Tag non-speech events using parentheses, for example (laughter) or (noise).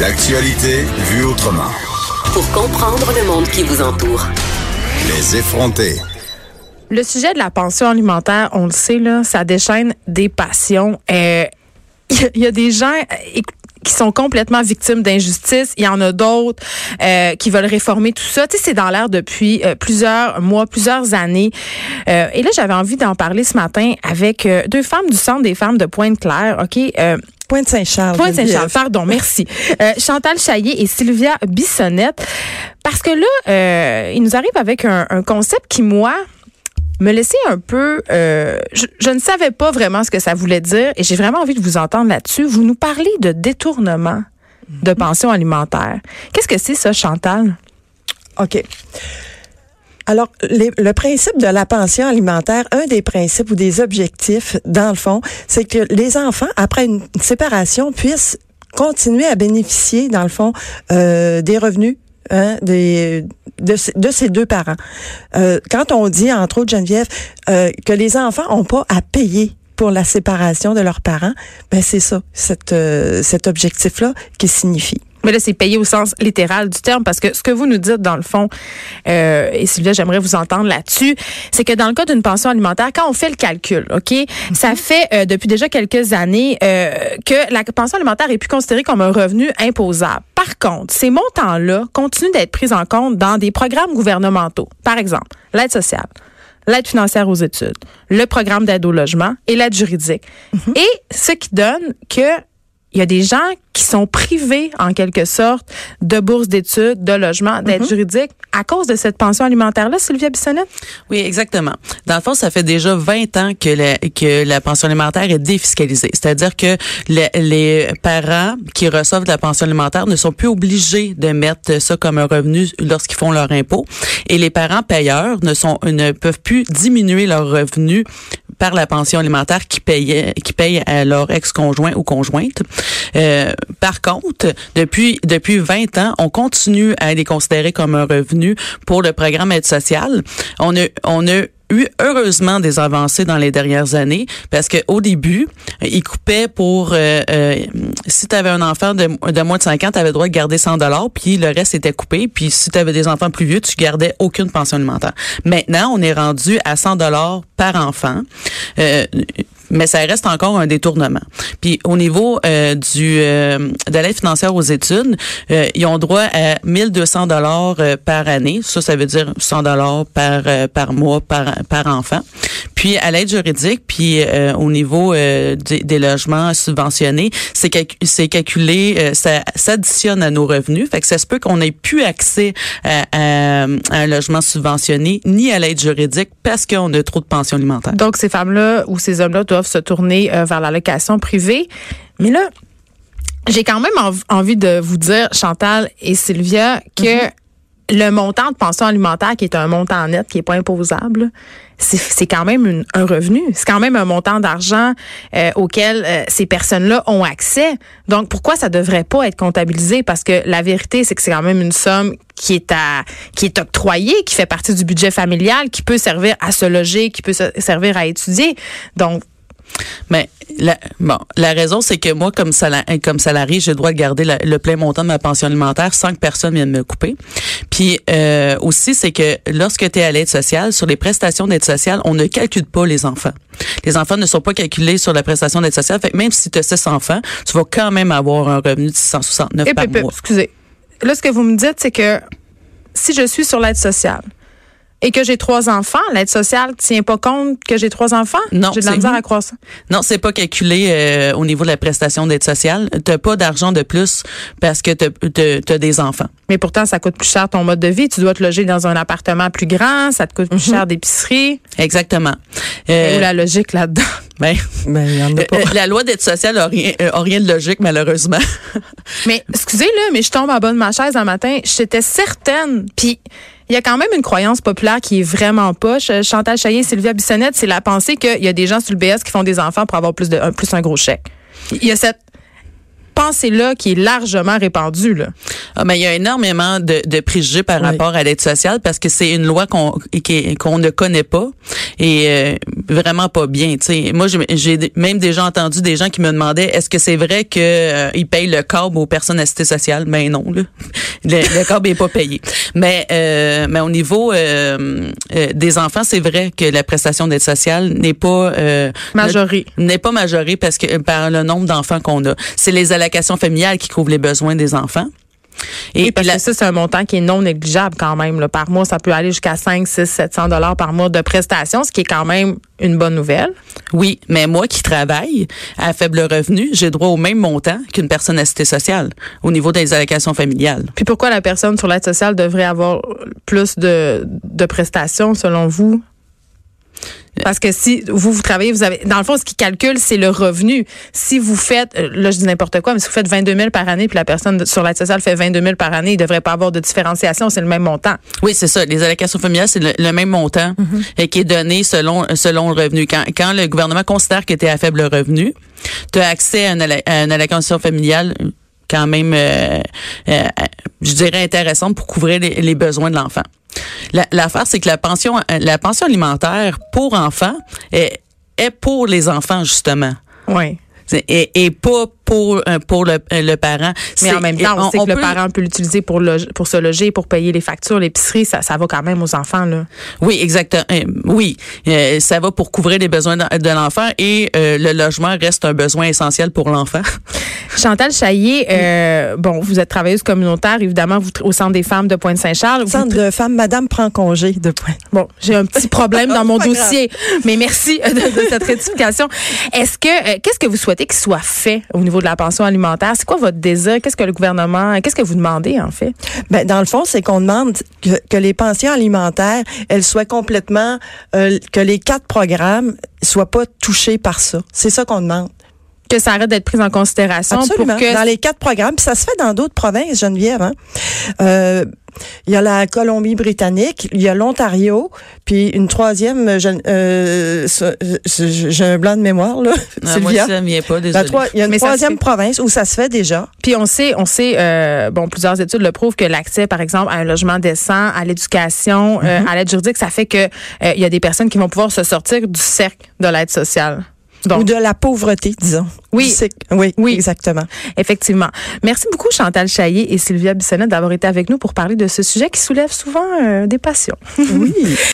L'actualité vue autrement. Pour comprendre le monde qui vous entoure. Les effronter. Le sujet de la pension alimentaire, on le sait, là, ça déchaîne des passions. Euh, (laughs) Il y, a des gens euh, qui sont complètement victimes d'injustice. Il y en a d'autres euh, qui veulent réformer tout ça. Tu sais, c'est dans l'air depuis euh, plusieurs mois, plusieurs années. Euh, et là, j'avais envie d'en parler ce matin avec euh, deux femmes du Centre des femmes de Pointe-Claire. OK? Pointe-Saint-Charles. Pointe-Saint-Charles, pardon, merci. Euh, Chantal Chaillé et Sylvia Bissonnette. Parce que là, euh, ils nous arrivent avec un, un concept qui, moi, me laissait un peu... euh, je, je ne savais pas vraiment ce que ça voulait dire et j'ai vraiment envie de vous entendre là-dessus. Vous nous parlez de détournement de pension alimentaire. Qu'est-ce que c'est ça, Chantal? OK. Alors, le principe de la pension alimentaire, un des principes ou des objectifs, dans le fond, c'est que les enfants, après une séparation, puissent continuer à bénéficier, dans le fond, euh, des revenus hein, de, ces- de ces deux parents. Euh, quand on dit, entre autres, Geneviève, euh, que les enfants n'ont pas à payer pour la séparation de leurs parents, ben c'est ça, cet objectif-là qui signifie. Mais là, c'est payé au sens littéral du terme parce que ce que vous nous dites, dans le fond, euh, et Sylvia, j'aimerais vous entendre là-dessus, c'est que dans le cas d'une pension alimentaire, quand on fait le calcul, OK, ça fait euh, depuis déjà quelques années euh, que la pension alimentaire est plus considérée comme un revenu imposable. Par contre, ces montants-là continuent d'être pris en compte dans des programmes gouvernementaux. Par exemple, l'aide sociale l'aide financière aux études, le programme d'aide au logement et l'aide juridique. Et ce qui donne que il y a des gens qui sont privés, en quelque sorte, de bourses d'études, de logement, d'aide juridique à cause de cette pension alimentaire-là, Sylvia Bissonnette? Oui, exactement. Dans le fond, ça fait déjà 20 ans que la, que la pension alimentaire est défiscalisée. C'est-à-dire que le- les parents qui reçoivent de la pension alimentaire ne sont plus obligés de mettre ça comme un revenu lorsqu'ils font leur impôt. Et les parents payeurs ne sont ne peuvent plus diminuer leur revenu par la pension alimentaire qui payait qui paye à leur ex-conjoint ou conjointe. Euh, par contre, depuis depuis 20 ans, on continue à les considérer comme un revenu pour le programme aide sociale. On a on a eu heureusement des avancées dans les dernières années parce que au début, ils coupaient pour euh, euh, si tu avais un enfant de, de moins de 5 ans, tu avais le droit de garder 100 dollars, puis le reste était coupé, puis si tu avais des enfants plus vieux, tu gardais aucune pension alimentaire. Maintenant, on est rendu à 100 dollars par enfant. Euh, mais ça reste encore un détournement. Puis au niveau euh, du euh, de l'aide financière aux études, euh, ils ont droit à 1200 dollars euh, par année. Ça, ça veut dire 100 dollars par euh, par mois par par enfant. Puis à l'aide juridique, puis euh, au niveau euh, des, des logements subventionnés, c'est calcu- c'est calculé, euh, ça s'additionne à nos revenus. Fait que ça se peut qu'on ait plus accès à, à- à un logement subventionné ni à l'aide juridique parce qu'on a trop de pensions alimentaires. Donc, ces femmes-là ou ces hommes-là doivent se tourner euh, vers la location privée. Mais là, j'ai quand même env- envie de vous dire, Chantal et Sylvia, que le montant de pension alimentaire, qui est un montant net, qui est pas imposable, c'est quand même un revenu. C'est quand même un montant d'argent euh, auquel euh, ces personnes-là ont accès. Donc, pourquoi ça devrait pas être comptabilisé? Parce que la vérité, c'est que c'est quand même une somme qui est à qui est octroyée, qui fait partie du budget familial, qui peut servir à se loger, qui peut se- servir à étudier. Donc, Mais la, bon, la raison, c'est que moi, comme, sala- comme salarié, droit de garder la- le plein montant de ma pension alimentaire sans que personne vienne me couper. Puis euh, aussi, c'est que lorsque tu es à l'aide sociale, sur les prestations d'aide sociale, on ne calcule pas les enfants. Les enfants ne sont pas calculés sur la prestation d'aide sociale. Fait que même si tu as 6 enfants, tu vas quand même avoir un revenu de 669 Hip, par mois. excusez. Là, ce que vous me dites, c'est que si je suis sur l'aide sociale et que j'ai trois enfants, l'aide sociale tient pas compte que j'ai trois enfants? Non, J'ai de la c'est- misère à croire ça. Non, c'est pas calculé euh, au niveau de la prestation d'aide sociale. T'as pas d'argent de plus parce que tu as des enfants. Mais pourtant, ça coûte plus cher ton mode de vie. Tu dois te loger dans un appartement plus grand, ça te coûte plus cher d'épicerie. Exactement. Euh, Où la logique là-dedans? (laughs) ben, Ben, il y en a pas. Euh, La loi d'aide sociale a rien, euh, a rien de logique, malheureusement. Mais excusez là, mais je tombe en bas de ma chaise un matin. J'étais certaine. Puis il y a quand même une croyance populaire qui est vraiment poche. Euh, Chantal Chaillé, Sylvia Bissonnette, c'est la pensée qu'il y a des gens sur le BS qui font des enfants pour avoir plus de un, plus un gros chèque. Il y a cette pensée-là qui est largement répandue. Là. Ah, mais il y a énormément de, de préjugés par Oui. rapport à l'aide sociale parce que c'est une loi qu'on qu'on ne connaît pas et euh, vraiment pas bien. tu sais. Moi, j'ai- même déjà entendu des gens qui me demandaient est-ce que c'est vrai que euh, ils payent le câble aux personnes assistées sociales Ben non, là. (laughs) le, le câble est pas payé. Mais euh, mais au niveau euh, euh, des enfants, c'est vrai que la prestation d'aide sociale n'est pas euh, Majorée. n'est pas majorée parce que par le nombre d'enfants qu'on a. C'est les allocations familiales qui couvrent les besoins des enfants. Et Oui, parce la- que ça, c'est un montant qui est non négligeable quand même. là. Par mois, ça peut aller jusqu'à 5, 6, 700 dollars par mois de prestations, ce qui est quand même une bonne nouvelle. Oui, mais moi qui travaille à faible revenu, j'ai droit au même montant qu'une personne assistée sociale au niveau des allocations familiales. Puis pourquoi la personne sur l'aide sociale devrait avoir plus de, de prestations selon vous? Parce que si vous, vous travaillez, vous avez, dans le fond, ce qui calcule, c'est le revenu. Si vous faites, euh, là, je dis n'importe quoi, mais si vous faites 22 000 par année, puis la personne sur l'aide sociale fait 22 000 par année, il devrait pas avoir de différenciation, c'est le même montant. Oui, c'est ça. Les allocations familiales, c'est le, le même montant euh, qui est donné selon selon le revenu. Quand, quand le gouvernement considère que tu es à faible revenu, tu as accès à une, alla- à une allocation familiale quand même, euh, euh, je dirais, intéressante pour couvrir les, les besoins de l'enfant. La- L'affaire, c'est que la pension, euh, la pension alimentaire pour enfants est, est pour les enfants, justement. Oui. Et, et pas pour euh, pour le, euh, le parent. Mais en même temps, on, sait que le parent peut l'utiliser pour, loger- pour se loger, pour payer les factures, l'épicerie, ça, ça va quand même aux enfants, là. Oui, exactement. Euh, oui, Euh, ça va pour couvrir les besoins de, de l'enfant et euh, le logement reste un besoin essentiel pour l'enfant. (laughs) Chantal Chaillé, euh, bon, vous êtes travailleuse communautaire, évidemment, vous au Centre des femmes de Pointe-Saint-Charles. Vous- Centre de femmes, Madame prend congé de point. Bon, j'ai un petit problème dans (laughs) mon grave. dossier, mais merci (laughs) de, de cette rectification. Est-ce que euh, qu'est-ce que vous souhaitez qu'il soit fait au niveau de la pension alimentaire? C'est quoi votre désir? Qu'est-ce que le gouvernement Qu'est-ce que vous demandez en fait? Ben, dans le fond, c'est qu'on demande que, les pensions alimentaires, elles soient complètement, euh, que les quatre programmes soient pas touchés par ça. C'est ça qu'on demande. Que ça arrête d'être pris en considération Absolument. pour que Dans les quatre programmes, puis ça se fait dans d'autres provinces, Geneviève. Hein? Euh, il y a la Colombie-Britannique, il y a l'Ontario, puis une troisième, je- euh, je- j'ai un blanc de mémoire là, Ah, moi, ça m'y est pas, désolé. trois- il y a une Mais troisième province où ça se fait déjà. Puis on sait, on sait, euh, bon, plusieurs études le prouvent que l'accès, par exemple, à un logement décent, à l'éducation, euh, à l'aide juridique, ça fait que euh, il y a des personnes qui vont pouvoir se sortir du cercle de l'aide sociale. Donc, ou de la pauvreté, disons. Oui. Oui, Oui. exactement. Effectivement. Merci beaucoup Chantal Chaillé et Sylvia Bissonnette d'avoir été avec nous pour parler de ce sujet qui soulève souvent euh, des passions. Oui. (laughs)